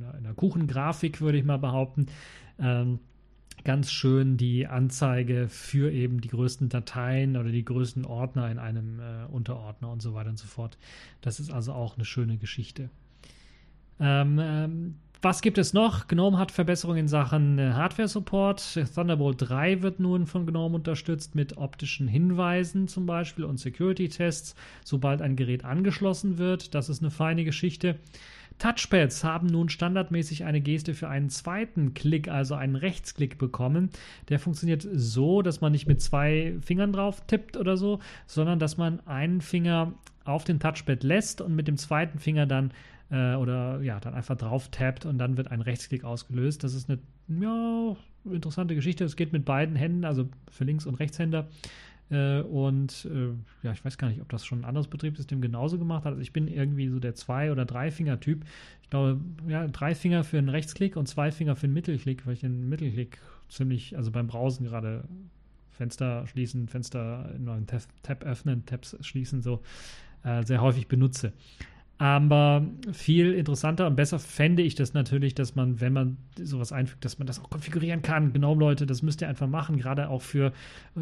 A: der, in, der, Kuchengrafik, würde ich mal behaupten, ähm, ganz schön die Anzeige für eben die größten Dateien oder die größten Ordner in einem äh, Unterordner und so weiter und so fort. Das ist also auch eine schöne Geschichte. Ähm, ähm, was gibt es noch? GNOME hat Verbesserungen in Sachen äh, Hardware-Support. Thunderbolt 3 wird nun von GNOME unterstützt mit optischen Hinweisen zum Beispiel und Security-Tests, sobald ein Gerät angeschlossen wird. Das ist eine feine Geschichte. Touchpads haben nun standardmäßig eine Geste für einen zweiten Klick, also einen Rechtsklick bekommen. Der funktioniert so, dass man nicht mit zwei Fingern drauf tippt oder so, sondern dass man einen Finger auf den Touchpad lässt und mit dem zweiten Finger dann äh, oder ja, dann einfach drauf tappt und dann wird ein Rechtsklick ausgelöst. Das ist eine ja, interessante Geschichte. Es geht mit beiden Händen, also für Links- und Rechtshänder. Äh, und äh, ja, ich weiß gar nicht, ob das schon ein anderes Betriebssystem genauso gemacht hat. Also ich bin irgendwie so der Zwei- oder Drei-Finger-Typ. Ich glaube, ja, drei Finger für einen Rechtsklick und zwei Finger für einen Mittelklick, weil ich den Mittelklick ziemlich, also beim Browsen gerade Fenster schließen, Fenster neuen Tab, Tab öffnen, Tabs schließen, so äh, sehr häufig benutze. Aber viel interessanter und besser fände ich das natürlich, dass man, wenn man sowas einfügt, dass man das auch konfigurieren kann. Genau, Leute, das müsst ihr einfach machen, gerade auch für,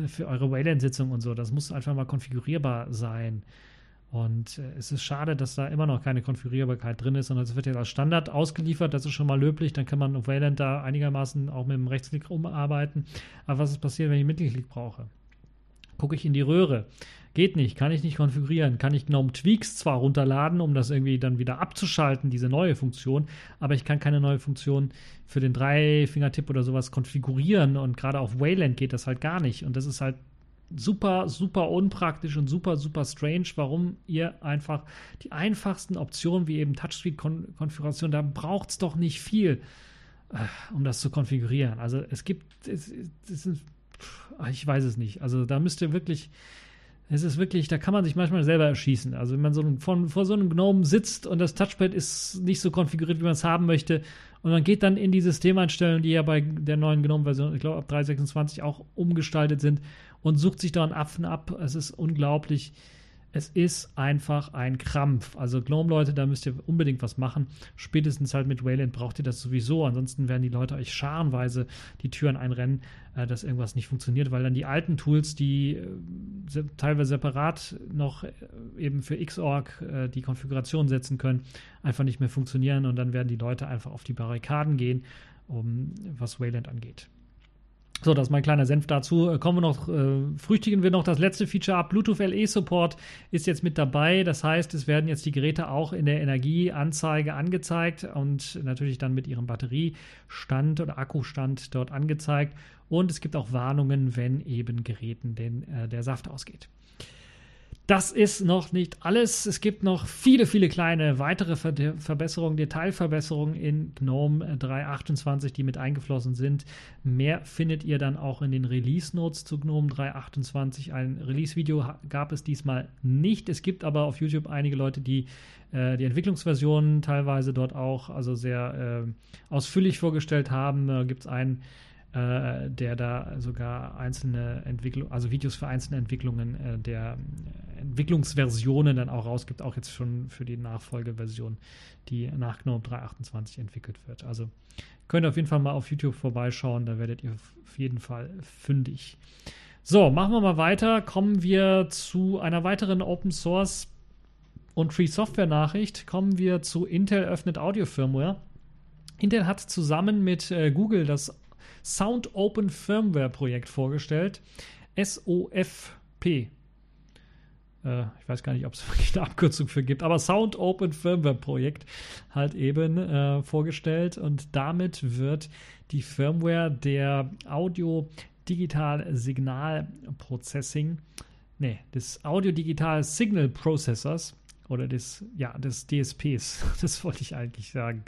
A: für eure Wayland-Sitzung und so. Das muss einfach mal konfigurierbar sein. Und äh, es ist schade, dass da immer noch keine Konfigurierbarkeit drin ist, sondern es wird jetzt als Standard ausgeliefert. Das ist schon mal löblich. Dann kann man auf Wayland da einigermaßen auch mit dem Rechtsklick umarbeiten. Aber was ist passiert, wenn ich einen Mittelklick brauche? Gucke ich in die Röhre Geht nicht, kann ich nicht konfigurieren. Kann ich GNOME Tweaks zwar runterladen, um das irgendwie dann wieder abzuschalten, diese neue Funktion, aber ich kann keine neue Funktion für den Drei-Finger-Tipp oder sowas konfigurieren und gerade auf Wayland geht das halt gar nicht. Und das ist halt super, super unpraktisch und super, super strange, warum ihr einfach die einfachsten Optionen wie eben Touchscreen-Konfiguration, da braucht es doch nicht viel, äh, um das zu konfigurieren. Also es gibt, es, es sind ich weiß es nicht. Also da müsst ihr wirklich, es ist wirklich, da kann man sich manchmal selber erschießen. Also wenn man so von, vor so einem Gnome sitzt und das Touchpad ist nicht so konfiguriert, wie man es haben möchte, und man geht dann in die Systemeinstellungen, die ja bei der neuen Gnome-Version, ich glaube ab 3.26 auch umgestaltet sind, und sucht sich da einen Apfen ab. Es ist unglaublich es ist einfach ein Krampf. Also Gnome-Leute, da müsst ihr unbedingt was machen. Spätestens halt mit Wayland braucht ihr das sowieso. Ansonsten werden die Leute euch scharenweise die Türen einrennen, äh, dass irgendwas nicht funktioniert, weil dann die alten Tools, die äh, se teilweise separat noch äh, eben für Xorg äh, die Konfiguration setzen können, einfach nicht mehr funktionieren und dann werden die Leute einfach auf die Barrikaden gehen, um was Wayland angeht. So, das ist mein kleiner Senf dazu. Äh, kommen wir noch, äh, frühstücken wir noch das letzte Feature ab. Bluetooth LE Support ist jetzt mit dabei. Das heißt, es werden jetzt die Geräte auch in der Energieanzeige angezeigt und natürlich dann mit ihrem Batteriestand oder Akkustand dort angezeigt. Und es gibt auch Warnungen, wenn eben Geräten den, äh, der Saft ausgeht. Das ist noch nicht alles. Es gibt noch viele, viele kleine weitere Ver Verbesserungen, Detailverbesserungen in GNOME 3.28, die mit eingeflossen sind. Mehr findet ihr dann auch in den Release Notes zu GNOME 3.28. Ein Release-Video gab es diesmal nicht. Es gibt aber auf YouTube einige Leute, die äh, die Entwicklungsversionen teilweise dort auch also sehr äh, ausführlich vorgestellt haben. Da gibt es einen äh, der da sogar einzelne Entwicklungen, also Videos für einzelne Entwicklungen äh, der Entwicklungsversionen dann auch rausgibt, auch jetzt schon für die Nachfolgeversion, die nach GNOME 3.28 entwickelt wird. Also könnt ihr auf jeden Fall mal auf YouTube vorbeischauen, da werdet ihr auf jeden Fall fündig. So, machen wir mal weiter. Kommen wir zu einer weiteren Open Source und Free Software Nachricht. Kommen wir zu Intel öffnet Audio Firmware. Intel hat zusammen mit äh, Google das Sound Open Firmware Projekt vorgestellt. SOFP. Äh, ich weiß gar nicht, ob es wirklich eine Abkürzung für gibt, aber Sound Open Firmware Projekt halt eben äh, vorgestellt und damit wird die Firmware der Audio Digital Signal Processing, nee, des Audio Digital Signal Processors oder des, ja, des DSPs, das wollte ich eigentlich sagen.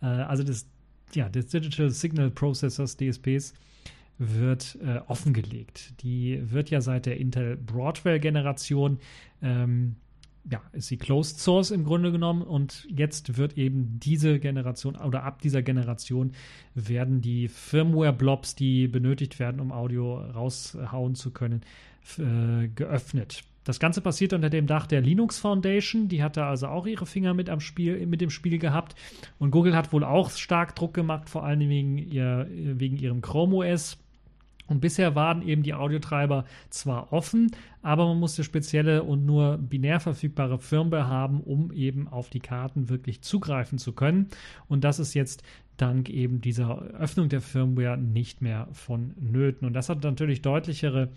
A: Äh, also des ja, des Digital Signal Processors, DSPs, wird äh, offengelegt. Die wird ja seit der Intel Broadwell-Generation, ähm, ja, ist sie Closed Source im Grunde genommen und jetzt wird eben diese Generation oder ab dieser Generation werden die Firmware-Blobs, die benötigt werden, um Audio raushauen zu können, äh, geöffnet. Das Ganze passiert unter dem Dach der Linux Foundation. Die hatte also auch ihre Finger mit am Spiel, mit dem Spiel gehabt. Und Google hat wohl auch stark Druck gemacht, vor allem wegen, ihr, wegen ihrem Chrome OS. Und bisher waren eben die Audiotreiber zwar offen, aber man musste spezielle und nur binär verfügbare Firmware haben, um eben auf die Karten wirklich zugreifen zu können. Und das ist jetzt dank eben dieser Öffnung der Firmware nicht mehr vonnöten. Und das hat natürlich deutlichere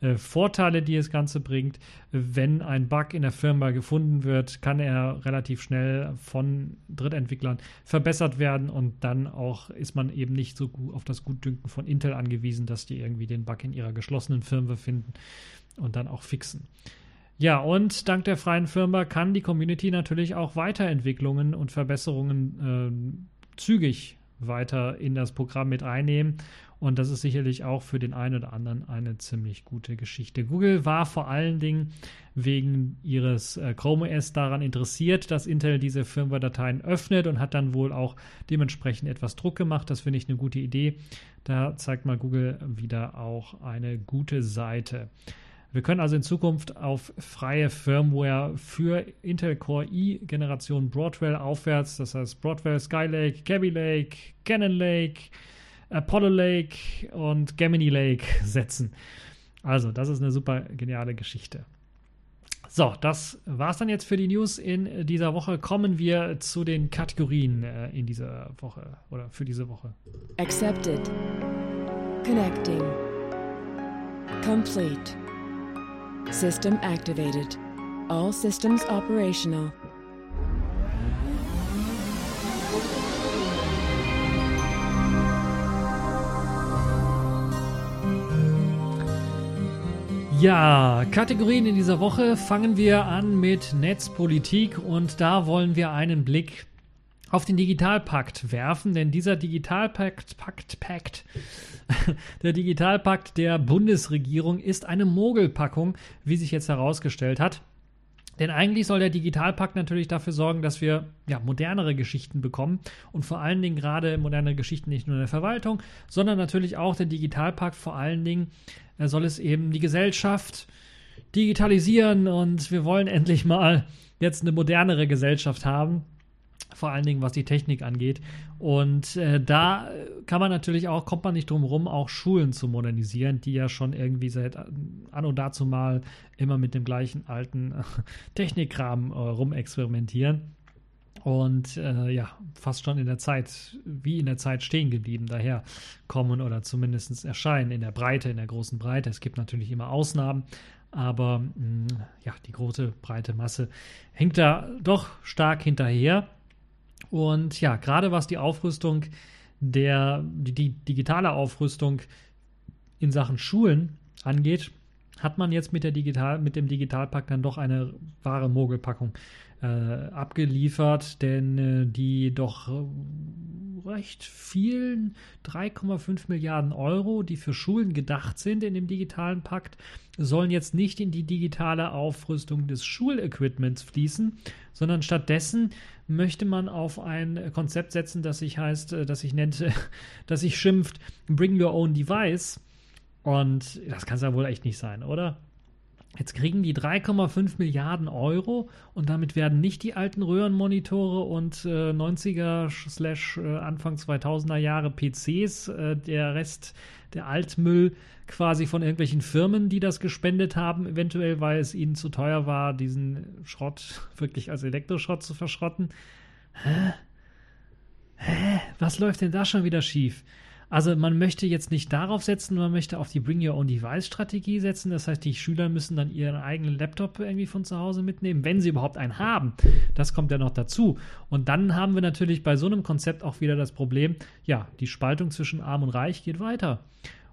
A: äh, Vorteile, die das Ganze bringt. Wenn ein Bug in der Firmware gefunden wird, kann er relativ schnell von Drittentwicklern verbessert werden und dann auch ist man eben nicht so gut auf das Gutdünken von Intel angewiesen, dass die irgendwie den Bug in ihrer geschlossenen Firmware finden und dann auch fixen. Ja, und dank der freien Firma kann die Community natürlich auch Weiterentwicklungen und Verbesserungen äh, zügig weiter in das Programm mit einnehmen. Und das ist sicherlich auch für den einen oder anderen eine ziemlich gute Geschichte. Google war vor allen Dingen wegen ihres äh, Chrome OS daran interessiert, dass Intel diese Firmware-Dateien öffnet und hat dann wohl auch dementsprechend etwas Druck gemacht. Das finde ich eine gute Idee. Da zeigt mal Google wieder auch eine gute Seite. Wir können also in Zukunft auf freie Firmware für Intel Core i-Generation Broadwell aufwärts, das heißt Broadwell, Skylake, Cabby Lake, Cannon Lake, Apollo Lake und Gemini Lake setzen. Also, das ist eine super geniale Geschichte. So, das war's dann jetzt für die News in dieser Woche. Kommen wir zu den Kategorien äh, in dieser Woche oder für diese Woche. Accepted. Connecting. Complete. System activated. All systems operational. Ja, Kategorien in dieser Woche fangen wir an mit Netzpolitik und da wollen wir einen Blick auf den Digitalpakt werfen, denn dieser Digitalpakt, Pakt, Pakt, der Digitalpakt der Bundesregierung ist eine Mogelpackung, wie sich jetzt herausgestellt hat. Denn eigentlich soll der Digitalpakt natürlich dafür sorgen, dass wir ja, modernere Geschichten bekommen und vor allen Dingen gerade moderne Geschichten nicht nur in der Verwaltung, sondern natürlich auch der Digitalpakt vor allen Dingen äh, soll es eben die Gesellschaft digitalisieren und wir wollen endlich mal jetzt eine modernere Gesellschaft haben vor allen Dingen was die Technik angeht. Und äh, da kann man natürlich auch, kommt man nicht drum herum, auch Schulen zu modernisieren, die ja schon irgendwie seit äh, anno dazu mal immer mit dem gleichen alten äh, Technikkram äh, rumexperimentieren. Und äh, ja, fast schon in der Zeit, wie in der Zeit stehen geblieben, daher kommen oder zumindest erscheinen in der Breite, in der großen Breite. Es gibt natürlich immer Ausnahmen, aber mh, mm, ja, die große breite Masse hängt da doch stark hinterher. Und ja, gerade was die Aufrüstung der, die, die digitale Aufrüstung in Sachen Schulen angeht, hat man jetzt mit, der Digital, mit dem Digitalpakt dann doch eine wahre Mogelpackung äh, abgeliefert, denn äh, die doch recht vielen 3,5 Milliarden Euro, die für Schulen gedacht sind in dem digitalen Pakt, sollen jetzt nicht in die digitale Aufrüstung des Schulequipments fließen, sondern stattdessen möchte man auf ein Konzept setzen, das sich heißt, äh, das sich nennt, das sich schimpft Bring Your Own Device. Und das kann es ja wohl echt nicht sein, oder? Jetzt kriegen die 3,5 Milliarden Euro und damit werden nicht die alten Röhrenmonitore und äh, 90er slash äh, Anfang 2000er Jahre PCs, äh, der Rest der Altmüll quasi von irgendwelchen Firmen, die das gespendet haben, eventuell, weil es ihnen zu teuer war, diesen Schrott wirklich als Elektroschrott zu verschrotten. Hä? Hä? Was läuft denn da schon wieder schief? Also man möchte jetzt nicht darauf setzen, man möchte auf die Bring Your Own Device Strategie setzen. Das heißt, die Schüler müssen dann ihren eigenen Laptop irgendwie von zu Hause mitnehmen, wenn sie überhaupt einen haben. Das kommt ja noch dazu. Und dann haben wir natürlich bei so einem Konzept auch wieder das Problem, ja, die Spaltung zwischen Arm und Reich geht weiter.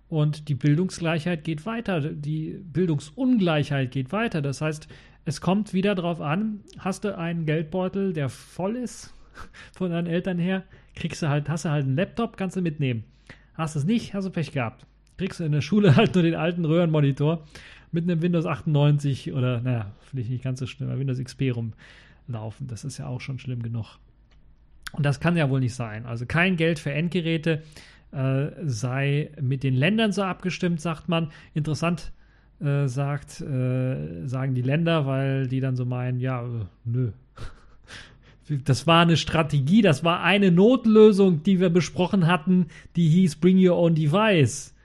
A: Und die Bildungsgleichheit geht weiter, die Bildungsungleichheit geht weiter. Das heißt, es kommt wieder darauf an, hast du einen Geldbeutel, der voll ist von deinen Eltern her, kriegst du halt, hast du halt einen Laptop, kannst du mitnehmen. Hast du es nicht, hast du Pech gehabt. Kriegst du in der Schule halt nur den alten Röhrenmonitor mit einem Windows 98 oder, naja, finde ich nicht ganz so schlimm, aber Windows XP rumlaufen. Das ist ja auch schon schlimm genug. Und das kann ja wohl nicht sein. Also kein Geld für Endgeräte äh, sei mit den Ländern so abgestimmt, sagt man. Interessant äh, sagt, äh, sagen die Länder, weil die dann so meinen, ja, äh, nö. Das war eine Strategie, das war eine Notlösung, die wir besprochen hatten, die hieß Bring Your Own Device.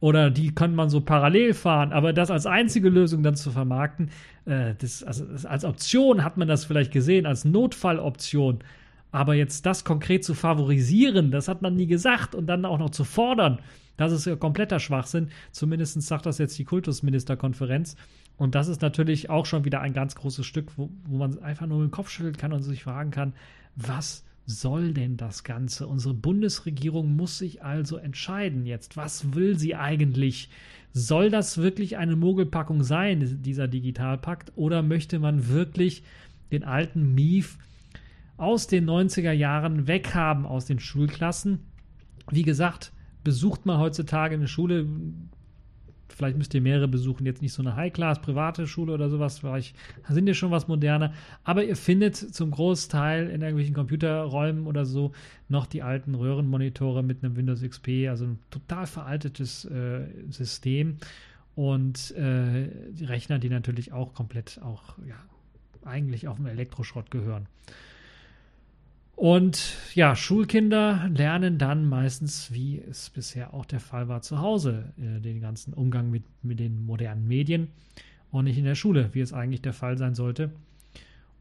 A: Oder die kann man so parallel fahren, aber das als einzige Lösung dann zu vermarkten, äh, das, also als Option hat man das vielleicht gesehen, als Notfalloption. Aber jetzt das konkret zu favorisieren, das hat man nie gesagt und dann auch noch zu fordern, das ist ja kompletter Schwachsinn. Zumindest sagt das jetzt die Kultusministerkonferenz. Und das ist natürlich auch schon wieder ein ganz großes Stück, wo, wo man einfach nur den Kopf schütteln kann und sich fragen kann, was soll denn das Ganze? Unsere Bundesregierung muss sich also entscheiden jetzt. Was will sie eigentlich? Soll das wirklich eine Mogelpackung sein, dieser Digitalpakt? Oder möchte man wirklich den alten Mief aus den 90er Jahren weghaben aus den Schulklassen. Wie gesagt, besucht man heutzutage eine Schule, vielleicht müsst ihr mehrere besuchen, jetzt nicht so eine High-Class private Schule oder sowas, vielleicht sind ja schon was moderner, aber ihr findet zum Großteil in irgendwelchen Computerräumen oder so noch die alten Röhrenmonitore mit einem Windows XP, also ein total veraltetes äh, System und äh, die Rechner, die natürlich auch komplett auch ja, eigentlich auf dem Elektroschrott gehören. Und ja, Schulkinder lernen dann meistens, wie es bisher auch der Fall war, zu Hause äh, den ganzen Umgang mit, mit den modernen Medien und nicht in der Schule, wie es eigentlich der Fall sein sollte.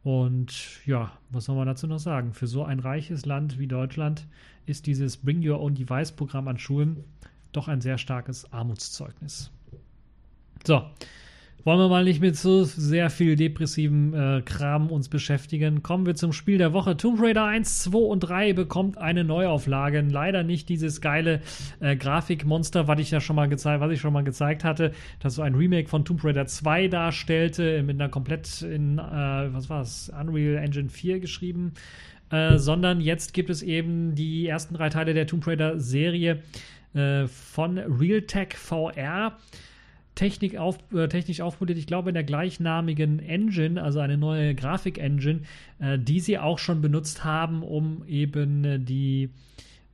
A: Und ja, was soll man dazu noch sagen? Für so ein reiches Land wie Deutschland ist dieses Bring Your Own Device Programm an Schulen doch ein sehr starkes Armutszeugnis. So, wollen wir mal nicht mit so sehr viel depressivem äh, Kram uns beschäftigen. Kommen wir zum Spiel der Woche. Tomb Raider 1, 2 und 3 bekommt eine Neuauflage. Leider nicht dieses geile äh, Grafikmonster, was ich ja schon mal gezeigt, was ich schon mal gezeigt hatte, das so ein Remake von Tomb Raider 2 darstellte, mit einer komplett in, äh, was war es, Unreal Engine 4 geschrieben. Äh, sondern jetzt gibt es eben die ersten drei Teile der Tomb Raider Serie äh, von Realtek VR. Technik auf, äh, technisch aufpoliert, ich glaube, in der gleichnamigen Engine, also eine neue Grafik-Engine, äh, die sie auch schon benutzt haben, um eben äh, die,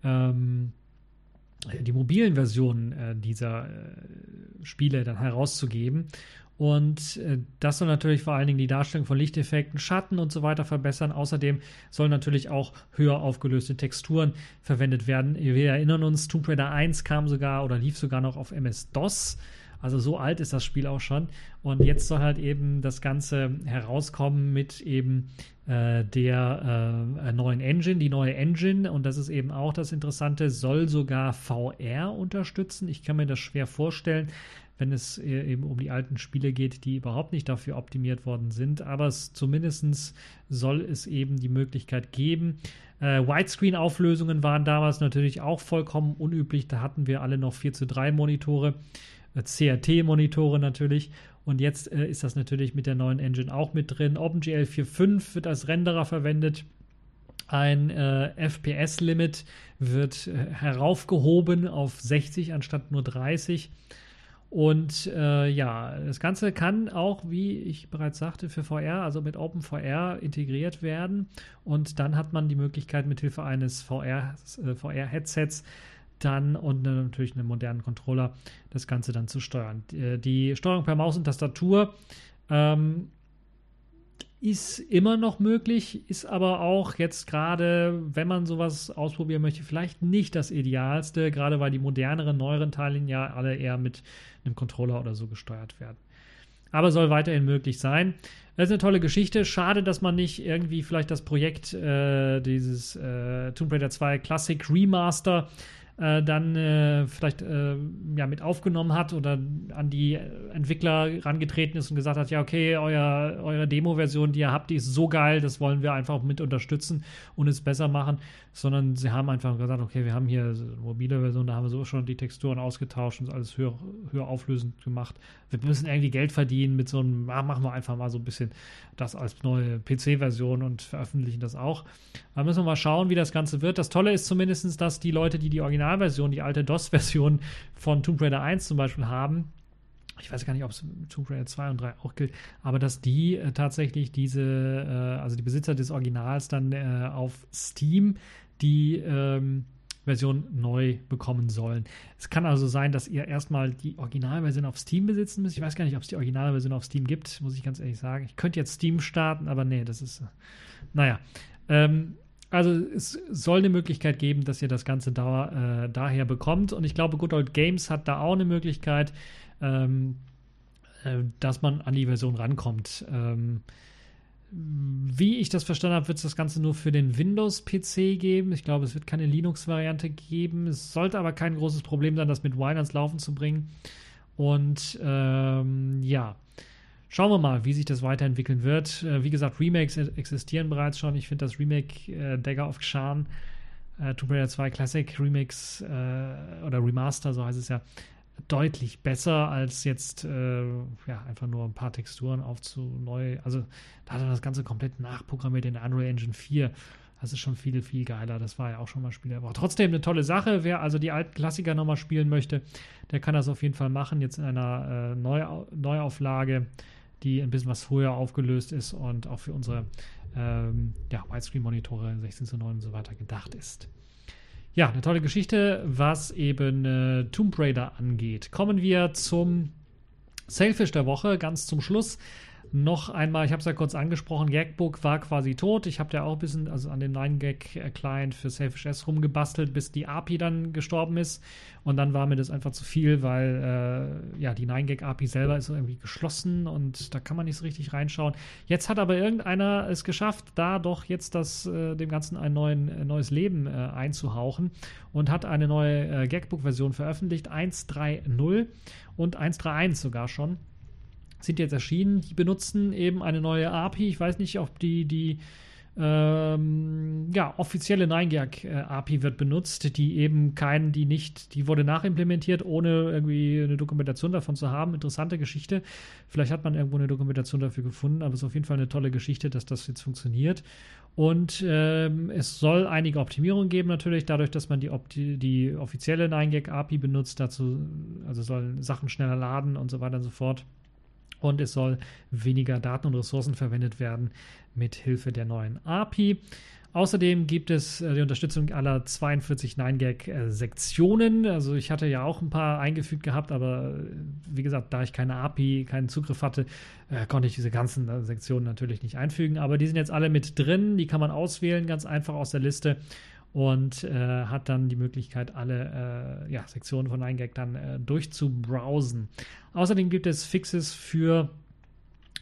A: ähm, die mobilen Versionen äh, dieser äh, Spiele dann herauszugeben. Und äh, das soll natürlich vor allen Dingen die Darstellung von Lichteffekten, Schatten und so weiter verbessern. Außerdem sollen natürlich auch höher aufgelöste Texturen verwendet werden. Wir erinnern uns, Tomb Raider 1 kam sogar oder lief sogar noch auf MS-DOS. Also so alt ist das Spiel auch schon. Und jetzt soll halt eben das Ganze herauskommen mit eben äh, der äh, neuen Engine. Die neue Engine, und das ist eben auch das Interessante, soll sogar VR unterstützen. Ich kann mir das schwer vorstellen, wenn es äh, eben um die alten Spiele geht, die überhaupt nicht dafür optimiert worden sind. Aber es, zumindest soll es eben die Möglichkeit geben. Äh, Widescreen-Auflösungen waren damals natürlich auch vollkommen unüblich. Da hatten wir alle noch 4 zu 3 Monitore. Äh, CRT-Monitore natürlich. Und jetzt äh, ist das natürlich mit der neuen Engine auch mit drin. OpenGL 4.5 wird als Renderer verwendet. Ein äh, FPS-Limit wird äh, heraufgehoben auf 60 anstatt nur 30. Und äh, ja, das Ganze kann auch, wie ich bereits sagte, für VR, also mit OpenVR integriert werden. Und dann hat man die Möglichkeit, mithilfe eines VR-Headsets dann und natürlich einem modernen Controller das Ganze dann zu steuern. Äh, die Steuerung per Maus und Tastatur ähm, ist immer noch möglich, ist aber auch jetzt gerade, wenn man sowas ausprobieren möchte, vielleicht nicht das Idealste, gerade weil die moderneren, neueren Teile ja alle eher mit einem Controller oder so gesteuert werden. Aber soll weiterhin möglich sein. Das ist eine tolle Geschichte. Schade, dass man nicht irgendwie vielleicht das Projekt, äh, dieses äh, Tomb Raider 2 Classic Remaster äh, dann äh, vielleicht äh, ja, mit aufgenommen hat oder an die Entwickler rangetreten ist und gesagt hat, ja, okay, euer, eure Demo-Version, die ihr habt, die ist so geil, das wollen wir einfach mit unterstützen und es besser machen, sondern sie haben einfach gesagt, okay, wir haben hier eine mobile Version, da haben wir so schon die Texturen ausgetauscht und alles höher, höher auflösend gemacht. Wir müssen irgendwie Geld verdienen mit so einem, ah, machen wir einfach mal so ein bisschen das als neue PC-Version und veröffentlichen das auch. Da müssen wir mal schauen, wie das Ganze wird. Das Tolle ist zumindest, dass die Leute, die die Originalversion, die alte DOS-Version von Tomb Raider 1 zum Beispiel haben, ich weiß gar nicht, ob es Tomb Raider 2 und 3 auch gilt, aber dass die äh, tatsächlich diese, äh, also die Besitzer des Originals dann äh, auf Steam die ähm, Version neu bekommen sollen. Es kann also sein, dass ihr erstmal die Originalversion auf Steam besitzen müsst. Ich weiß gar nicht, ob es die Originalversion auf Steam gibt, muss ich ganz ehrlich sagen. Ich könnte jetzt Steam starten, aber nee, das ist, äh, naja. Ähm, also es soll eine Möglichkeit geben, dass ihr das Ganze da, äh, daher bekommt. Und ich glaube, Good Old Games hat da auch eine Möglichkeit, ähm, äh, dass man an die Version rankommt. Ähm, wie ich das verstanden habe, wird es das Ganze nur für den Windows-PC geben. Ich glaube, es wird keine Linux-Variante geben. Es sollte aber kein großes Problem sein, das mit Wine ans Laufen zu bringen. Und ähm, ja, schauen wir mal, wie sich das weiterentwickeln wird. Äh, wie gesagt, Remakes existieren bereits schon. Ich finde das Remake äh, Dagger of Khan, äh, Tomb Raider 2 Classic Remix äh, oder Remaster, so heißt es ja, deutlich besser als jetzt äh, ja, einfach nur ein paar Texturen aufzu neu. Also da hat er das Ganze komplett nachprogrammiert in der Unreal Engine 4. Das ist schon viel, viel geiler. Das war ja auch schon mal Spiel Aber trotzdem eine tolle Sache. Wer also die alten Klassiker nochmal spielen möchte, der kann das auf jeden Fall machen. Jetzt in einer äh, Neu Neuauflage, die ein bisschen was früher aufgelöst ist und auch für unsere ähm, ja, Widescreen-Monitore 16 zu 9 und so weiter gedacht ist. Ja, eine tolle Geschichte, was eben äh, Tomb Raider angeht. Kommen wir zum Sailfish der Woche, ganz zum Schluss noch einmal, ich habe es ja kurz angesprochen, Gagbook war quasi tot. Ich habe ja auch ein bisschen also an dem 9gag-Client für Selfish S rumgebastelt, bis die API dann gestorben ist. Und dann war mir das einfach zu viel, weil äh, ja, die 9gag-API selber ist irgendwie geschlossen und da kann man nicht so richtig reinschauen. Jetzt hat aber irgendeiner es geschafft, da doch jetzt das, äh, dem Ganzen ein neuen, äh, neues Leben äh, einzuhauchen und hat eine neue äh, Gagbook-Version veröffentlicht, 1.3.0 und 1.3.1 sogar schon. Sind jetzt erschienen. Die benutzen eben eine neue API. Ich weiß nicht, ob die, die ähm, ja, offizielle 9gag-API äh, wird benutzt, die eben keinen, die nicht, die wurde nachimplementiert, ohne irgendwie eine Dokumentation davon zu haben. Interessante Geschichte. Vielleicht hat man irgendwo eine Dokumentation dafür gefunden, aber es ist auf jeden Fall eine tolle Geschichte, dass das jetzt funktioniert. Und ähm, es soll einige Optimierungen geben, natürlich, dadurch, dass man die, die offizielle 9gag-API benutzt. Dazu, also sollen Sachen schneller laden und so weiter und so fort und es soll weniger Daten und Ressourcen verwendet werden mit Hilfe der neuen API. Außerdem gibt es äh, die Unterstützung aller 42 9gag-Sektionen. Also ich hatte ja auch ein paar eingefügt gehabt, aber äh, wie gesagt, da ich keine API, keinen Zugriff hatte, äh, konnte ich diese ganzen Sektionen natürlich nicht einfügen. Aber die sind jetzt alle mit drin, die kann man auswählen, ganz einfach aus der Liste und äh, hat dann die Möglichkeit, alle äh, ja, Sektionen von 9gag dann äh, durchzubrowsen. Außerdem gibt es Fixes für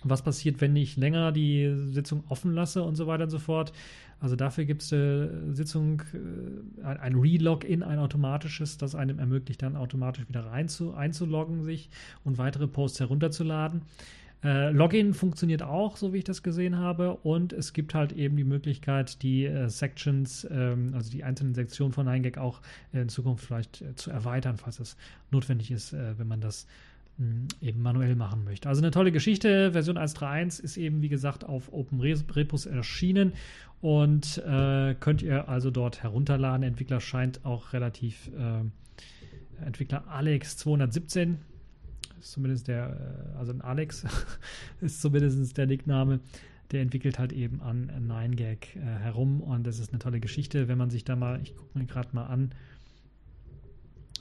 A: was passiert, wenn ich länger die Sitzung offen lasse und so weiter und so fort. Also dafür gibt es eine Sitzung, äh, ein Relogin, ein automatisches, das einem ermöglicht, dann automatisch wieder rein zu, einzuloggen sich und weitere Posts herunterzuladen. Äh, Login funktioniert auch, so wie ich das gesehen habe. Und es gibt halt eben die Möglichkeit, die äh, Sections, ähm, also die einzelnen Sektionen von 9gag auch in Zukunft vielleicht äh, zu erweitern, falls es notwendig ist, äh, wenn man das mh, hm, eben manuell machen möchte. Also eine tolle Geschichte. Version 1.3.1 ist eben, wie gesagt, auf Open Repos erschienen und äh, könnt ihr also dort herunterladen. Entwickler scheint auch relativ äh, Entwickler Alex 217 ist zumindest der, äh, also ein Alex ist zumindest der Nickname. Der entwickelt halt eben an 9gag äh, herum und das ist eine tolle Geschichte, wenn man sich da mal, ich gucke mir gerade mal an,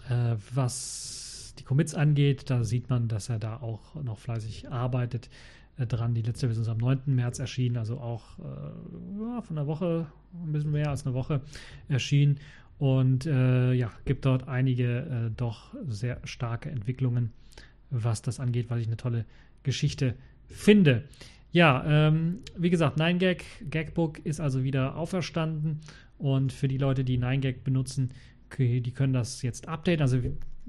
A: äh, was die Commits angeht, da sieht man, dass er da auch noch fleißig arbeitet äh, dran. Die letzte Version ist am 9. März erschienen, also auch äh, ja, von einer Woche, ein bisschen mehr als eine Woche erschienen. Und äh, ja, gibt dort einige doch sehr starke Entwicklungen was das angeht, weil ich eine tolle Geschichte finde. Ja, ähm, wie gesagt, 9gag, Gagbook ist also wieder auferstanden und für die Leute, die 9gag benutzen, die können das jetzt updaten. Also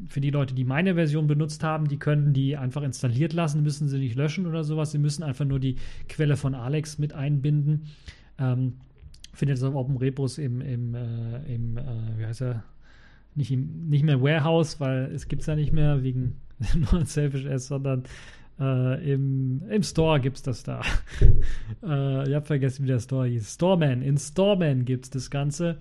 A: für die Leute, die meine Version benutzt haben, die können die einfach installiert lassen, müssen sie nicht löschen oder sowas. Sie müssen einfach nur die Quelle von Alex mit einbinden. Ähm, findet es auf Open Repos im, im, äh, im äh, wie heißt er, nicht, im, nicht mehr Warehouse, weil es gibt es ja nicht mehr wegen nur Selfish S, sondern äh, im, im Store es das da. äh, ich habe vergessen, wie der Store hieß. Storeman. In Storeman gibt es das Ganze.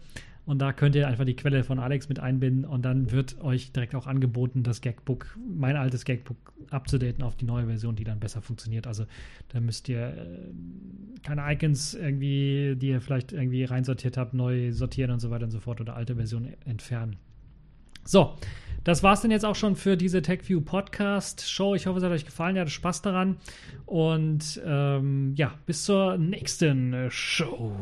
A: Und da könnt ihr einfach die Quelle von Alex mit einbinden und dann wird euch direkt auch angeboten, das Gagbook, mein altes Gagbook abzudaten auf die neue Version, die dann besser funktioniert. Also da müsst ihr äh, keine Icons irgendwie, die ihr vielleicht irgendwie reinsortiert habt, neu sortieren und so weiter und so fort oder alte Versionen entfernen. So, das war es denn jetzt auch schon für diese TechView Podcast Show. Ich hoffe, es hat euch gefallen. Ihr hattet Spaß daran. Und ähm, ja, bis zur nächsten Show.